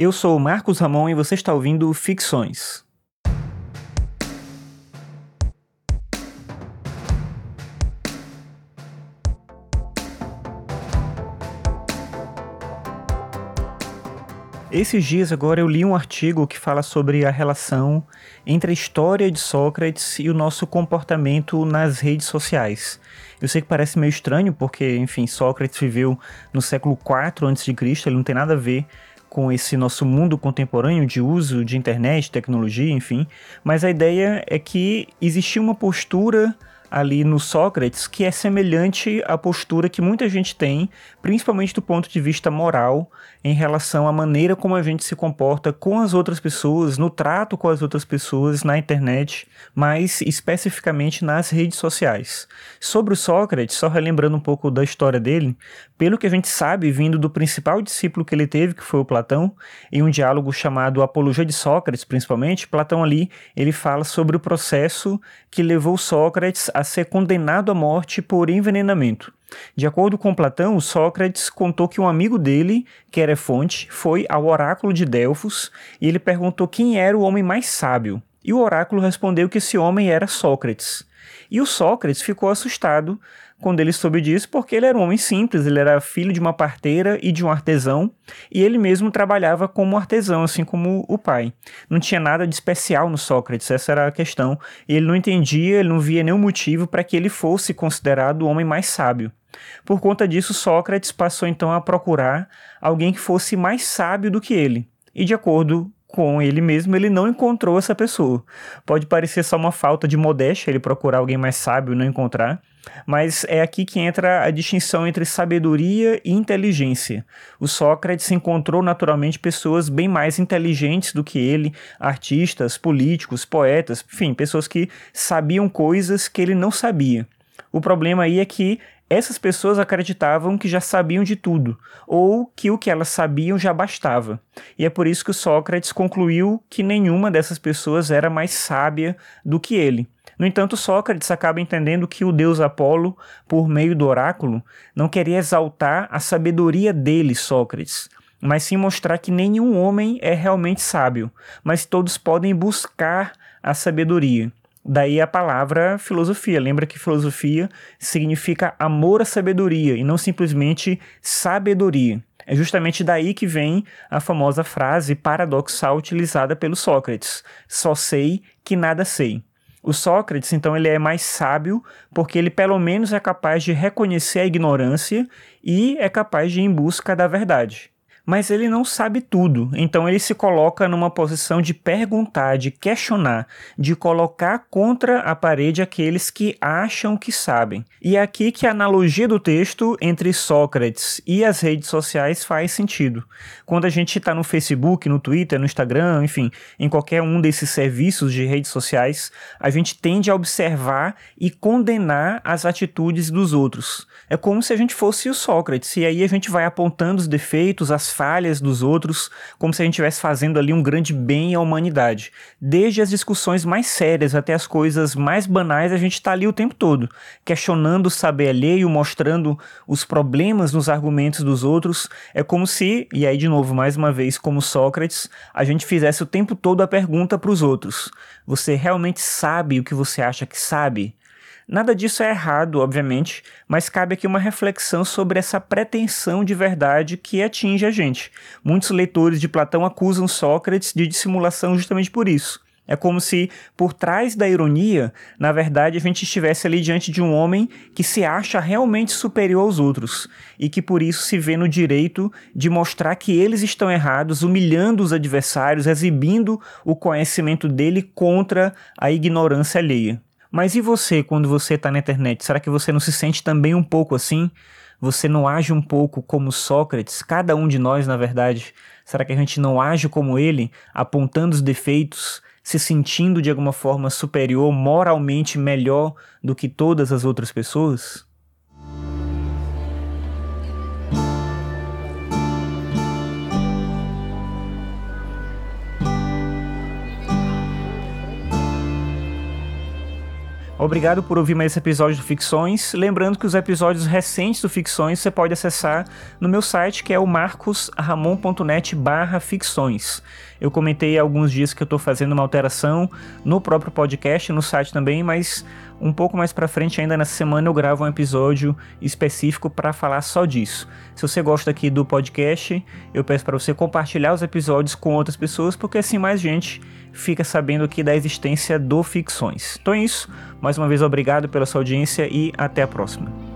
Eu sou o Marcos Ramon e você está ouvindo Ficções. Esses dias agora eu li um artigo que fala sobre a relação entre a história de Sócrates e o nosso comportamento nas redes sociais. Eu sei que parece meio estranho porque, enfim, Sócrates viveu no século IV a.C., ele não tem nada a ver com esse nosso mundo contemporâneo de uso de internet, tecnologia, enfim, mas a ideia é que existia uma postura ali no Sócrates que é semelhante à postura que muita gente tem, principalmente do ponto de vista moral, em relação à maneira como a gente se comporta com as outras pessoas, no trato com as outras pessoas na internet, mais especificamente nas redes sociais. Sobre o Sócrates, só relembrando um pouco da história dele, pelo que a gente sabe, vindo do principal discípulo que ele teve, que foi o Platão, em um diálogo chamado Apologia de Sócrates, principalmente, Platão ali, ele fala sobre o processo que levou Sócrates a ser condenado à morte por envenenamento. De acordo com Platão, Sócrates contou que um amigo dele, que era Fonte, foi ao oráculo de Delfos e ele perguntou quem era o homem mais sábio. E o oráculo respondeu que esse homem era Sócrates. E o Sócrates ficou assustado quando ele soube disso, porque ele era um homem simples, ele era filho de uma parteira e de um artesão, e ele mesmo trabalhava como artesão, assim como o pai. Não tinha nada de especial no Sócrates, essa era a questão. E ele não entendia, ele não via nenhum motivo para que ele fosse considerado o homem mais sábio. Por conta disso, Sócrates passou então a procurar alguém que fosse mais sábio do que ele. E de acordo com ele mesmo, ele não encontrou essa pessoa. Pode parecer só uma falta de modéstia ele procurar alguém mais sábio e não encontrar, mas é aqui que entra a distinção entre sabedoria e inteligência. O Sócrates encontrou naturalmente pessoas bem mais inteligentes do que ele, artistas, políticos, poetas, enfim, pessoas que sabiam coisas que ele não sabia. O problema aí é que essas pessoas acreditavam que já sabiam de tudo, ou que o que elas sabiam já bastava. E é por isso que Sócrates concluiu que nenhuma dessas pessoas era mais sábia do que ele. No entanto, Sócrates acaba entendendo que o deus Apolo, por meio do oráculo, não queria exaltar a sabedoria dele, Sócrates, mas sim mostrar que nenhum homem é realmente sábio, mas todos podem buscar a sabedoria. Daí a palavra filosofia. Lembra que filosofia significa amor à sabedoria e não simplesmente sabedoria. É justamente daí que vem a famosa frase paradoxal utilizada pelo Sócrates: só sei que nada sei. O Sócrates, então, ele é mais sábio porque ele pelo menos é capaz de reconhecer a ignorância e é capaz de ir em busca da verdade mas ele não sabe tudo. Então ele se coloca numa posição de perguntar, de questionar, de colocar contra a parede aqueles que acham que sabem. E é aqui que a analogia do texto entre Sócrates e as redes sociais faz sentido. Quando a gente está no Facebook, no Twitter, no Instagram, enfim, em qualquer um desses serviços de redes sociais, a gente tende a observar e condenar as atitudes dos outros. É como se a gente fosse o Sócrates, e aí a gente vai apontando os defeitos, as falhas dos outros, como se a gente estivesse fazendo ali um grande bem à humanidade. Desde as discussões mais sérias até as coisas mais banais, a gente está ali o tempo todo, questionando o saber alheio, mostrando os problemas nos argumentos dos outros. É como se, e aí de novo, mais uma vez, como Sócrates, a gente fizesse o tempo todo a pergunta para os outros: Você realmente sabe o que você acha que sabe? Nada disso é errado, obviamente, mas cabe aqui uma reflexão sobre essa pretensão de verdade que atinge a gente. Muitos leitores de Platão acusam Sócrates de dissimulação justamente por isso. É como se por trás da ironia, na verdade, a gente estivesse ali diante de um homem que se acha realmente superior aos outros e que por isso se vê no direito de mostrar que eles estão errados, humilhando os adversários, exibindo o conhecimento dele contra a ignorância alheia. Mas e você quando você está na internet? Será que você não se sente também um pouco assim? Você não age um pouco como Sócrates? Cada um de nós, na verdade. Será que a gente não age como ele, apontando os defeitos, se sentindo de alguma forma superior, moralmente melhor do que todas as outras pessoas? Obrigado por ouvir mais esse episódio do Ficções. Lembrando que os episódios recentes do Ficções você pode acessar no meu site, que é o marcosramon.net barra ficções. Eu comentei há alguns dias que eu estou fazendo uma alteração no próprio podcast, no site também, mas um pouco mais para frente, ainda nessa semana, eu gravo um episódio específico para falar só disso. Se você gosta aqui do podcast, eu peço para você compartilhar os episódios com outras pessoas, porque assim mais gente fica sabendo aqui da existência do Ficções. Então é isso. Mais uma vez, obrigado pela sua audiência e até a próxima.